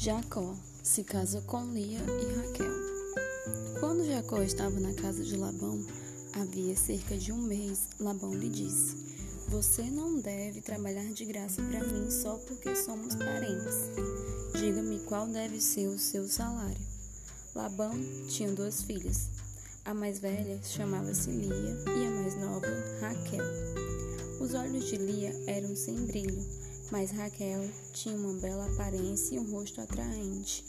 Jacó se casou com Lia e Raquel. Quando Jacó estava na casa de Labão, havia cerca de um mês, Labão lhe disse: Você não deve trabalhar de graça para mim só porque somos parentes. Diga-me qual deve ser o seu salário. Labão tinha duas filhas. A mais velha chamava-se Lia e a mais nova, Raquel. Os olhos de Lia eram sem brilho mas Raquel tinha uma bela aparência e um rosto atraente.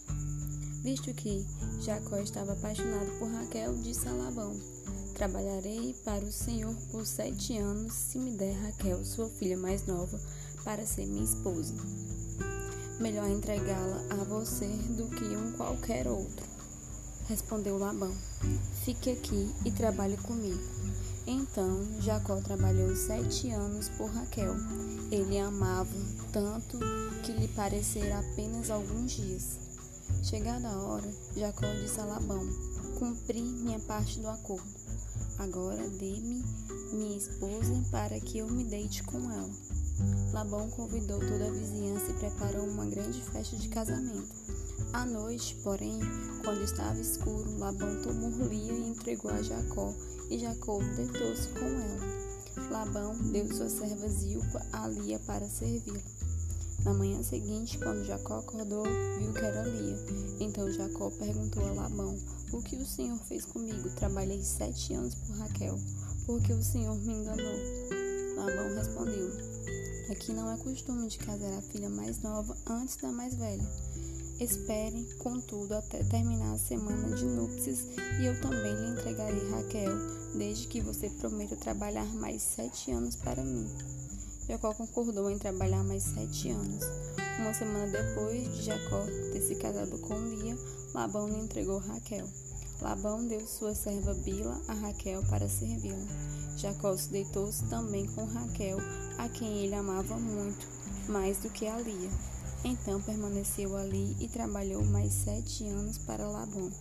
Visto que Jacó estava apaixonado por Raquel, disse a Labão: Trabalharei para o Senhor por sete anos, se me der Raquel, sua filha mais nova, para ser minha esposa. Melhor entregá-la a você do que um qualquer outro. Respondeu Labão: Fique aqui e trabalhe comigo. Então Jacó trabalhou sete anos por Raquel. Ele a amava tanto que lhe pareceram apenas alguns dias. Chegada a hora, Jacó disse a Labão: Cumpri minha parte do acordo. Agora dê-me minha esposa para que eu me deite com ela. Labão convidou toda a vizinhança e preparou uma grande festa de casamento. À noite, porém, quando estava escuro, Labão tomou Lia e entregou a Jacó, e Jacó deitou-se com ela. Labão deu sua serva Zilpa a Lia para servi-la. Na manhã seguinte, quando Jacó acordou, viu que era Lia. Então Jacó perguntou a Labão: O que o Senhor fez comigo? Trabalhei sete anos por Raquel, porque o Senhor me enganou. Labão respondeu: Aqui não é costume de casar a filha mais nova antes da mais velha. Espere, contudo, até terminar a semana de núpcias e eu também lhe entregarei Raquel, desde que você prometa trabalhar mais sete anos para mim. Jacó concordou em trabalhar mais sete anos. Uma semana depois de Jacó ter se casado com Lia, Labão lhe entregou Raquel. Labão deu sua serva Bila a Raquel para servi-la. Jacó se deitou-se também com Raquel, a quem ele amava muito, mais do que a Lia. Então permaneceu ali e trabalhou mais sete anos para Labão.